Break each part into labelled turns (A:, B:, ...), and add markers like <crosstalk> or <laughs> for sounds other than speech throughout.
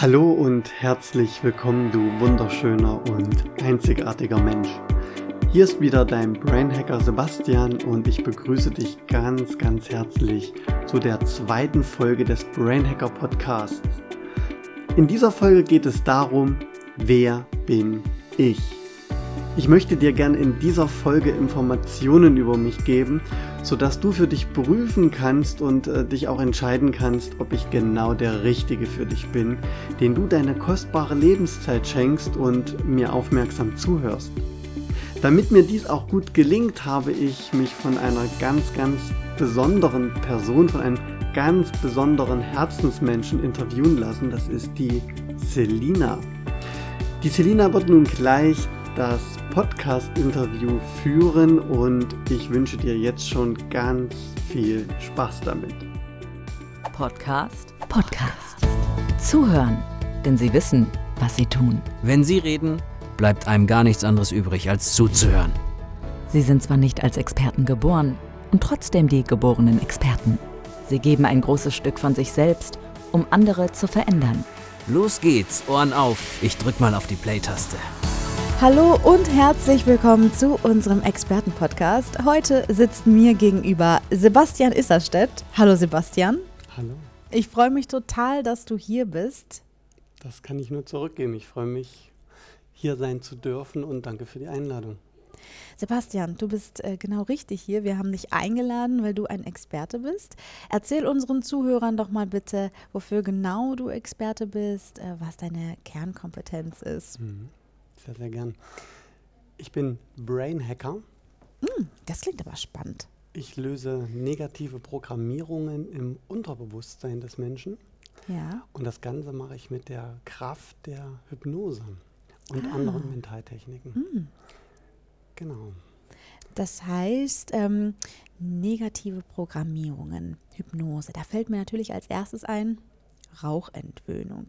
A: Hallo und herzlich willkommen, du wunderschöner und einzigartiger Mensch. Hier ist wieder dein Brainhacker Sebastian und ich begrüße dich ganz, ganz herzlich zu der zweiten Folge des Brainhacker Podcasts. In dieser Folge geht es darum, wer bin ich? Ich möchte dir gerne in dieser Folge Informationen über mich geben, sodass du für dich prüfen kannst und äh, dich auch entscheiden kannst, ob ich genau der Richtige für dich bin, den du deine kostbare Lebenszeit schenkst und mir aufmerksam zuhörst. Damit mir dies auch gut gelingt, habe ich mich von einer ganz, ganz besonderen Person, von einem ganz besonderen Herzensmenschen interviewen lassen. Das ist die Selina. Die Selina wird nun gleich das Podcast-Interview führen und ich wünsche dir jetzt schon ganz viel Spaß damit.
B: Podcast? Podcast. Zuhören, denn sie wissen, was sie tun.
C: Wenn sie reden, bleibt einem gar nichts anderes übrig, als zuzuhören.
B: Sie sind zwar nicht als Experten geboren und trotzdem die geborenen Experten. Sie geben ein großes Stück von sich selbst, um andere zu verändern.
C: Los geht's, Ohren auf. Ich drück mal auf die Play-Taste.
D: Hallo und herzlich willkommen zu unserem Expertenpodcast. Heute sitzt mir gegenüber Sebastian Isserstedt. Hallo Sebastian.
A: Hallo.
D: Ich freue mich total, dass du hier bist.
A: Das kann ich nur zurückgeben. Ich freue mich, hier sein zu dürfen und danke für die Einladung.
D: Sebastian, du bist äh, genau richtig hier. Wir haben dich eingeladen, weil du ein Experte bist. Erzähl unseren Zuhörern doch mal bitte, wofür genau du Experte bist, äh, was deine Kernkompetenz ist.
A: Mhm. Sehr, sehr gern. Ich bin Brain Hacker.
D: Mm, das klingt aber spannend.
A: Ich löse negative Programmierungen im Unterbewusstsein des Menschen.
D: Ja.
A: Und das Ganze mache ich mit der Kraft der Hypnose und
D: Ah.
A: anderen Mentaltechniken.
D: Mm.
A: Genau.
D: Das heißt, ähm, negative Programmierungen, Hypnose. Da fällt mir natürlich als erstes ein, Rauchentwöhnung.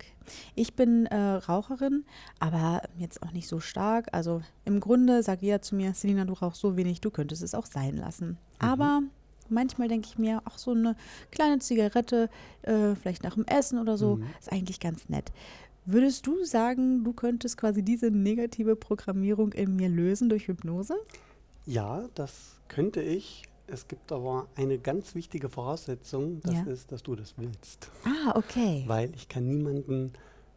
D: Ich bin äh, Raucherin, aber jetzt auch nicht so stark. Also im Grunde sagt jeder zu mir, Selina, du rauchst so wenig, du könntest es auch sein lassen. Aber manchmal denke ich mir, ach so eine kleine Zigarette, äh, vielleicht nach dem Essen oder so,
A: Mhm.
D: ist eigentlich ganz nett. Würdest du sagen, du könntest quasi diese negative Programmierung in mir lösen durch Hypnose?
A: Ja, das könnte ich. Es gibt aber eine ganz wichtige Voraussetzung, das
D: Ja.
A: ist, dass du das willst.
D: Ah, okay.
A: Weil ich kann niemanden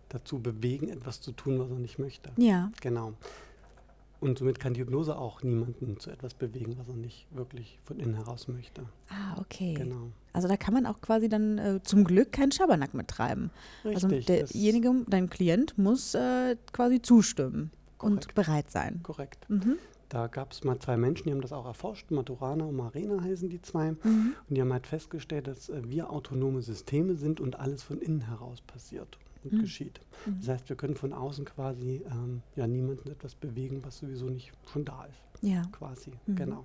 A: dazu bewegen, etwas zu tun, was er nicht möchte.
D: Ja.
A: Genau. Und somit kann die Hypnose auch niemanden zu etwas bewegen, was er nicht wirklich von innen heraus möchte.
D: Ah, okay.
A: Genau.
D: Also da kann man auch quasi dann äh, zum Glück keinen Schabernack mittreiben. also
A: Richtig, das-
D: derjenige, dein Klient muss äh, quasi zustimmen und
A: Korrekt.
D: bereit sein.
A: Korrekt.
D: Mhm.
A: Da gab es mal zwei Menschen, die haben das auch erforscht. Maturana und Marina heißen die zwei.
D: Mhm.
A: Und die haben halt festgestellt, dass äh, wir autonome Systeme sind und alles von innen heraus passiert und
D: Mhm.
A: geschieht. Das heißt, wir können von außen quasi ähm, ja niemanden etwas bewegen, was sowieso nicht schon da ist.
D: Ja.
A: Quasi.
D: Mhm.
A: Genau.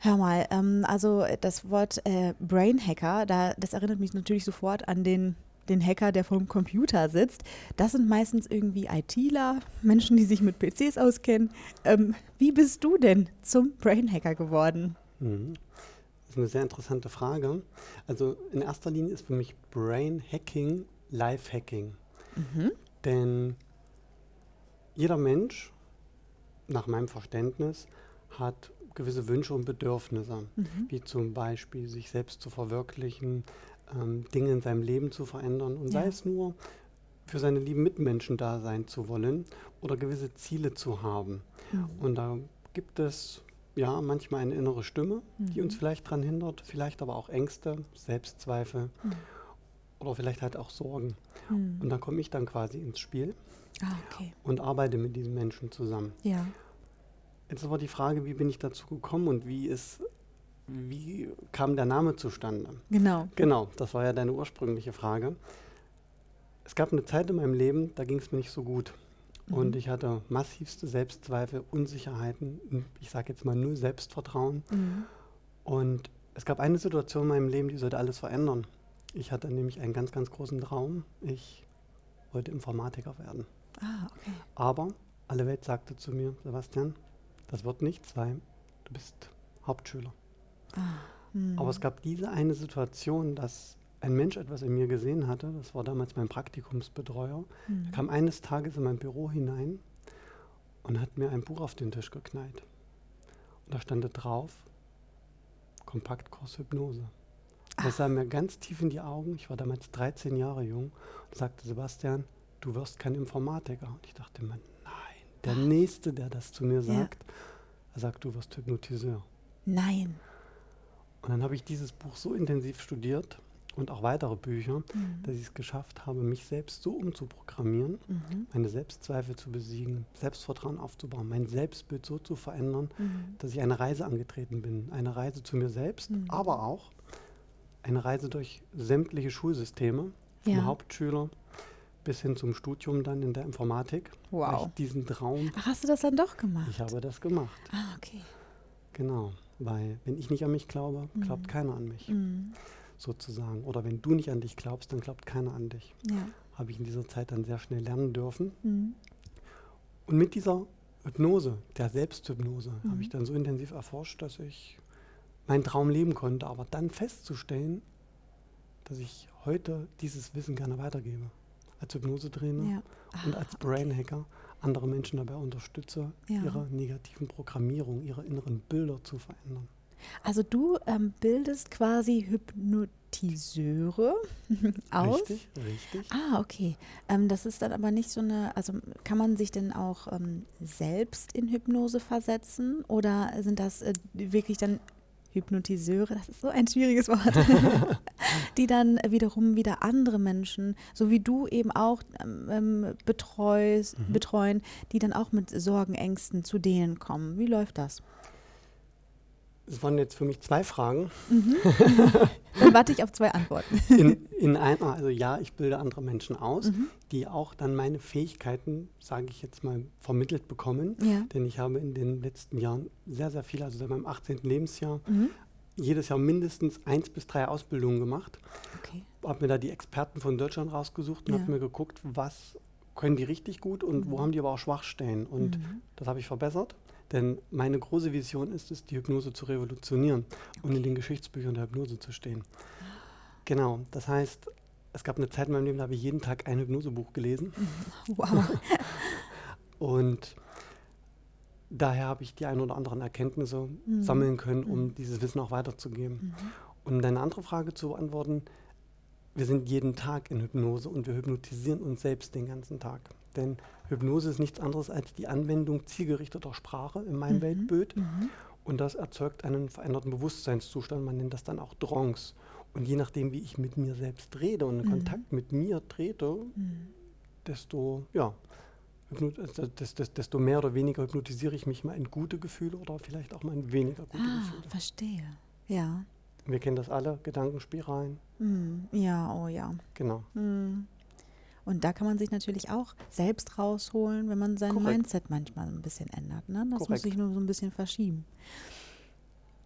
D: Hör mal, ähm, also das Wort äh, Brain Hacker, da, das erinnert mich natürlich sofort an den, den Hacker, der vom Computer sitzt. Das sind meistens irgendwie ITler, Menschen, die sich mit PCs auskennen. Ähm, wie bist du denn zum Brain Hacker geworden?
A: Mhm. Das ist eine sehr interessante Frage. Also in erster Linie ist für mich Brain Hacking Life Hacking.
D: Mhm.
A: Denn jeder Mensch, nach meinem Verständnis, hat gewisse Wünsche und Bedürfnisse,
D: Mhm.
A: wie zum Beispiel sich selbst zu verwirklichen, ähm, Dinge in seinem Leben zu verändern und sei
D: Ja.
A: es nur für seine lieben Mitmenschen da sein zu wollen oder gewisse Ziele zu haben.
D: Mhm.
A: Und da gibt es ja manchmal eine innere Stimme, die uns
D: Mhm.
A: vielleicht daran hindert, vielleicht aber auch Ängste, Selbstzweifel
D: Mhm.
A: oder vielleicht halt auch Sorgen.
D: Mhm.
A: Und da komme ich dann quasi ins Spiel
D: Ah, okay.
A: und arbeite mit diesen Menschen zusammen.
D: Ja.
A: Jetzt aber die Frage, wie bin ich dazu gekommen und wie ist, wie kam der Name zustande?
D: Genau.
A: Genau, das war ja deine ursprüngliche Frage. Es gab eine Zeit in meinem Leben, da ging es mir nicht so gut. Und
D: Mhm.
A: ich hatte massivste Selbstzweifel, Unsicherheiten, ich sage jetzt mal null Selbstvertrauen.
D: Mhm.
A: Und es gab eine Situation in meinem Leben, die sollte alles verändern. Ich hatte nämlich einen ganz, ganz großen Traum. Ich wollte Informatiker werden.
D: Ah, okay.
A: Aber alle Welt sagte zu mir, Sebastian, das wird nichts, weil du bist Hauptschüler.
D: Ah.
A: Aber es gab diese eine Situation, dass ein Mensch etwas in mir gesehen hatte, das war damals mein Praktikumsbetreuer,
D: Mhm.
A: der kam eines Tages in mein Büro hinein und hat mir ein Buch auf den Tisch geknallt. Und da stand da drauf, Kompaktkurs Hypnose. Er sah mir ganz tief in die Augen, ich war damals 13 Jahre jung, und sagte, Sebastian, du wirst kein Informatiker. Und ich dachte mir, nein, der Nächste, der das zu mir
D: Ja.
A: sagt, er sagt, du wirst Hypnotiseur.
D: Nein.
A: Und dann habe ich dieses Buch so intensiv studiert und auch weitere Bücher,
D: Mhm.
A: dass ich es geschafft habe, mich selbst so umzuprogrammieren,
D: Mhm.
A: meine Selbstzweifel zu besiegen, Selbstvertrauen aufzubauen, mein Selbstbild so zu verändern,
D: Mhm.
A: dass ich eine Reise angetreten bin. Eine Reise zu mir selbst,
D: Mhm.
A: aber auch eine Reise durch sämtliche Schulsysteme, vom
D: Ja.
A: Hauptschüler bis hin zum Studium dann in der Informatik.
D: Wow.
A: ich diesen Traum,
D: Ach, hast du das dann doch gemacht?
A: ich habe das gemacht.
D: Ah, okay.
A: Genau. Weil wenn ich nicht an mich glaube, glaubt
D: Mhm.
A: keiner an mich.
D: Mhm.
A: sozusagen. Oder wenn du nicht an dich glaubst, dann glaubt keiner an dich.
D: Ja.
A: Habe ich in dieser Zeit dann sehr schnell lernen dürfen.
D: Mhm.
A: Und mit dieser Hypnose, der Selbsthypnose,
D: Mhm.
A: habe ich dann so intensiv erforscht, dass ich meinen Traum leben konnte. Aber dann festzustellen, dass ich heute dieses Wissen gerne weitergebe. Als Hypnosetrainer
D: Ja.
A: und
D: Ah,
A: als Brain-Hacker andere Menschen dabei unterstütze,
D: Ja.
A: ihre negativen Programmierungen, ihre inneren Bilder zu verändern.
D: Also du ähm, bildest quasi Hypnotiseure <laughs> aus.
A: Richtig, richtig.
D: Ah, okay. Ähm, das ist dann aber nicht so eine, also kann man sich denn auch ähm, selbst in Hypnose versetzen oder sind das äh, wirklich dann Hypnotiseure, das ist so ein schwieriges Wort, <laughs> die dann wiederum wieder andere Menschen, so wie du eben auch ähm, ähm, betreust, betreuen, die dann auch mit Sorgen, Ängsten zu denen kommen. Wie läuft das?
A: Es waren jetzt für mich zwei Fragen. <laughs>
D: Dann warte ich auf zwei Antworten.
A: In, in einer, also ja, ich bilde andere Menschen aus,
D: Mhm.
A: die auch dann meine Fähigkeiten, sage ich jetzt mal, vermittelt bekommen.
D: Ja.
A: Denn ich habe in den letzten Jahren sehr, sehr viel, also seit meinem 18. Lebensjahr,
D: Mhm.
A: jedes Jahr mindestens eins bis drei Ausbildungen gemacht.
D: Okay.
A: Habe mir da die Experten von Deutschland rausgesucht und
D: Ja.
A: habe mir geguckt, was können die richtig gut und wo haben die aber auch Schwachstellen. Und
D: Mhm.
A: das habe ich verbessert. Denn meine große Vision ist es, die Hypnose zu revolutionieren und in den Geschichtsbüchern der Hypnose zu stehen. Genau, das heißt, es gab eine Zeit in meinem Leben, da habe ich jeden Tag ein Hypnosebuch gelesen. <laughs>
D: Wow. <laughs>
A: Und daher habe ich die ein oder anderen Erkenntnisse
D: Mhm.
A: sammeln können, um dieses Wissen auch weiterzugeben.
D: Mhm.
A: Um deine andere Frage zu beantworten, wir sind jeden Tag in Hypnose und wir hypnotisieren uns selbst den ganzen Tag. Denn Hypnose ist nichts anderes als die Anwendung zielgerichteter Sprache in meinem
D: Mhm.
A: Weltbild.
D: Mhm.
A: Und das erzeugt einen veränderten Bewusstseinszustand. Man nennt das dann auch Trance. Und je nachdem, wie ich mit mir selbst rede und in
D: Mhm.
A: Kontakt mit mir trete,
D: Mhm.
A: desto, ja, äh, des- des- desto mehr oder weniger hypnotisiere ich mich mal in gute Gefühle oder vielleicht auch mal in weniger gute
D: Ah,
A: Gefühle.
D: verstehe. Ja.
A: Wir kennen das alle, Gedankenspiralen.
D: Mhm. Ja, oh ja.
A: Genau.
D: Mhm. Und da kann man sich natürlich auch selbst rausholen, wenn man sein
A: Korrekt.
D: Mindset manchmal ein bisschen ändert. Ne? Das muss
A: Korrekt.
D: sich nur so ein bisschen verschieben.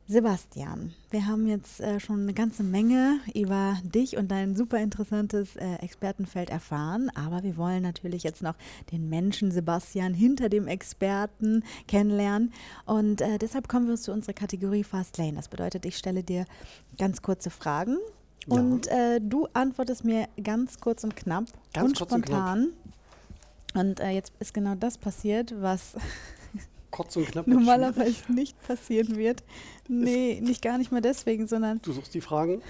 D: Sebastian, wir haben jetzt äh, schon eine ganze Menge über dich und dein super interessantes äh, Expertenfeld erfahren, aber wir wollen natürlich jetzt noch den Menschen Sebastian hinter dem Experten kennenlernen und äh, deshalb kommen wir zu unserer Kategorie Fast Lane. Das bedeutet, ich stelle dir ganz kurze Fragen
A: Ja.
D: und äh, du antwortest mir ganz kurz und knapp
A: Ganz
D: und
A: kurz und knapp.
D: spontan. Und äh, jetzt ist genau das passiert, was <laughs>
A: Kurz und knapp.
D: normalerweise nicht passieren wird. Nee, nicht gar nicht mal deswegen, sondern
A: Du suchst die Fragen,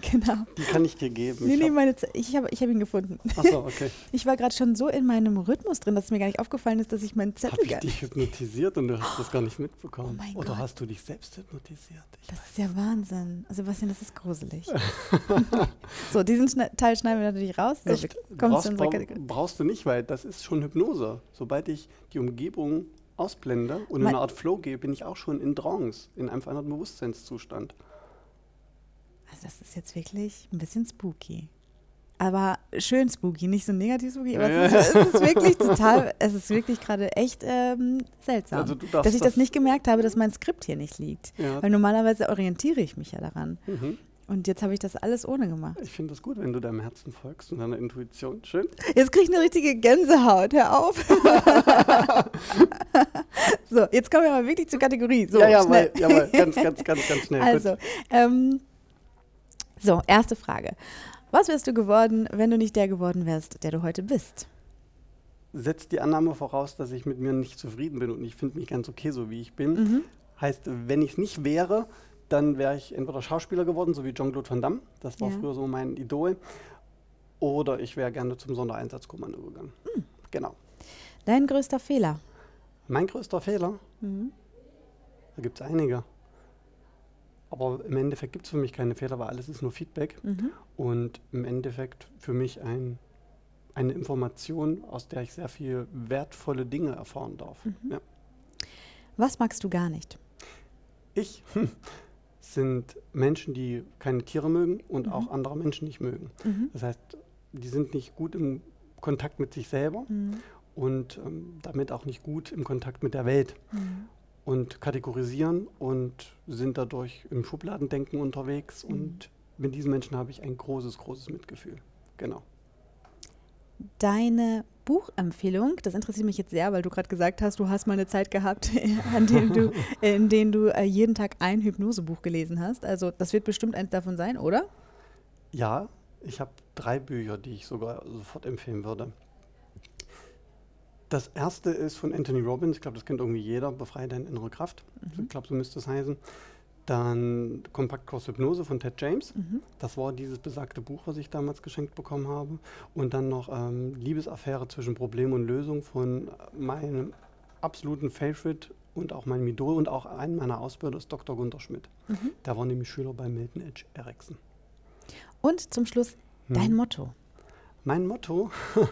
A: <laughs>
D: genau.
A: die kann ich dir geben.
D: Nee,
A: Ich
D: nee,
A: hab-
D: meine ich habe ich hab ihn gefunden.
A: Achso, okay. <laughs>
D: Ich war gerade schon so in meinem Rhythmus drin, dass es mir gar nicht aufgefallen ist, dass ich meinen
A: Habe
D: Zettel
A: ich
D: gar
A: dich hypnotisiert und du hast das gar nicht mitbekommen?
D: Oh mein
A: Oder
D: Gott.
A: hast du dich selbst hypnotisiert? Ich
D: Das ist ja Wahnsinn. Also, Sebastian, das ist gruselig. <laughs> so, diesen Schne Teil schneiden wir natürlich raus. So,
A: brauchst, brauch- brauchst du nicht, weil das ist schon Hypnose. Sobald ich die Umgebung ausblende und in eine Art Flow gehe, bin ich auch schon in Trance, in einem veränderten Bewusstseinszustand.
D: Also, das ist jetzt wirklich ein bisschen spooky. Aber schön spooky, nicht so negativ spooky, aber
A: Ja,
D: es, ist, es ist <laughs> wirklich total, es ist wirklich gerade echt ähm, seltsam,
A: Also
D: dass ich das
A: das-
D: nicht gemerkt habe, dass mein Skript hier nicht liegt.
A: Ja.
D: Weil normalerweise orientiere ich mich ja daran.
A: Mhm.
D: Und jetzt habe ich das alles ohne gemacht.
A: Ich finde das gut, wenn du deinem Herzen folgst und deiner Intuition. Schön.
D: Jetzt kriege ich eine richtige Gänsehaut, hör auf. <laughs> so, jetzt kommen wir aber wirklich zur Kategorie. So,
A: ja, ja, mal, ja, mal ganz, ganz, ganz, ganz schnell. <laughs>
D: Also, ähm, So, erste Frage. Was wärst du geworden, wenn du nicht der geworden wärst, der du heute bist?
A: Setzt die Annahme voraus, dass ich mit mir nicht zufrieden bin und ich finde mich ganz okay, so wie ich bin.
D: Mhm.
A: Heißt, wenn ich es nicht wäre, dann wäre ich entweder Schauspieler geworden, so wie Jean-Claude Van Damme, das war
D: Ja.
A: früher so mein Idol, oder ich wäre gerne zum Sondereinsatzkommando gegangen.
D: Hm.
A: Genau.
D: Dein größter Fehler?
A: Mein größter Fehler,
D: Mhm.
A: da gibt es einige. Aber im Endeffekt gibt es für mich keine Fehler, weil alles ist nur Feedback.
D: Mhm.
A: Und im Endeffekt für mich ein, eine Information, aus der ich sehr viel wertvolle Dinge erfahren darf.
D: Mhm.
A: Ja.
D: Was magst du gar nicht?
A: Ich <laughs> sind Menschen, die keine Tiere mögen und
D: Mhm.
A: auch andere Menschen nicht mögen.
D: Mhm.
A: Das heißt, die sind nicht gut im Kontakt mit sich selber
D: Mhm.
A: und ähm, damit auch nicht gut im Kontakt mit der Welt
D: Mhm.
A: Und kategorisieren und sind dadurch im Schubladendenken unterwegs
D: Mhm.
A: und mit diesen Menschen habe ich ein großes, großes Mitgefühl. Genau.
D: Deine Buchempfehlung, das interessiert mich jetzt sehr, weil du gerade gesagt hast, du hast mal eine Zeit gehabt, <laughs> an dem du, in denen du äh, jeden Tag ein Hypnosebuch gelesen hast. Also das wird bestimmt eins davon sein, oder?
A: Ja, ich habe drei Bücher, die ich sogar sofort empfehlen würde. Das erste ist von Anthony Robbins, ich glaube, das kennt irgendwie jeder, Befreie deine innere Kraft.
D: Mhm.
A: Ich glaube, so müsste es heißen. Dann Kompaktkurs Hypnose von Ted James.
D: Mhm.
A: Das war dieses besagte Buch, was ich damals geschenkt bekommen habe. Und dann noch ähm, Liebesaffäre zwischen Problem und Lösung von meinem absoluten Favorite und auch meinem Idol und auch einem meiner Ausbilder ist Dr. Gunter Schmidt.
D: Mhm.
A: Der war nämlich Schüler bei Milton Edge Erickson.
D: Und zum Schluss
A: Hm.
D: dein Motto.
A: Mein Motto, <laughs>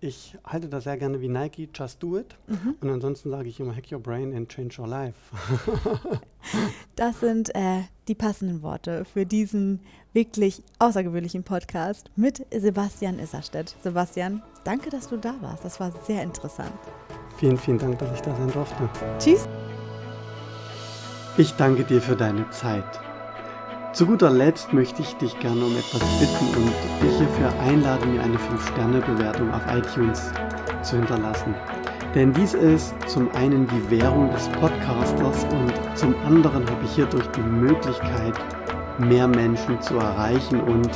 A: ich halte das sehr gerne wie Nike, just do it.
D: Mhm.
A: Und ansonsten sage ich immer, hack your brain and change your life. <laughs>
D: Das sind äh, die passenden Worte für diesen wirklich außergewöhnlichen Podcast mit Sebastian Isserstedt. Sebastian, danke, dass du da warst. Das war sehr interessant.
A: vielen, vielen Dank, dass ich da sein durfte.
D: Tschüss.
A: Ich danke dir für deine Zeit. Zu guter Letzt möchte ich dich gerne um etwas bitten und dich hierfür einladen, mir eine 5-Sterne-Bewertung auf iTunes zu hinterlassen. Denn dies ist zum einen die Währung des Podcasters und zum anderen habe ich hierdurch die Möglichkeit, mehr Menschen zu erreichen und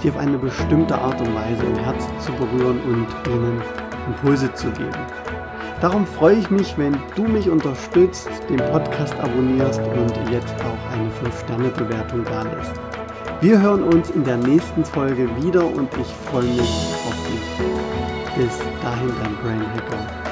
A: sie auf eine bestimmte Art und Weise im Herzen zu berühren und ihnen Impulse zu geben. Darum freue ich mich, wenn du mich unterstützt, den Podcast abonnierst und jetzt auch eine 5-Sterne-Bewertung da lässt. Wir hören uns in der nächsten Folge wieder und ich freue mich auf dich. Bis dahin, dein Brain Hacker.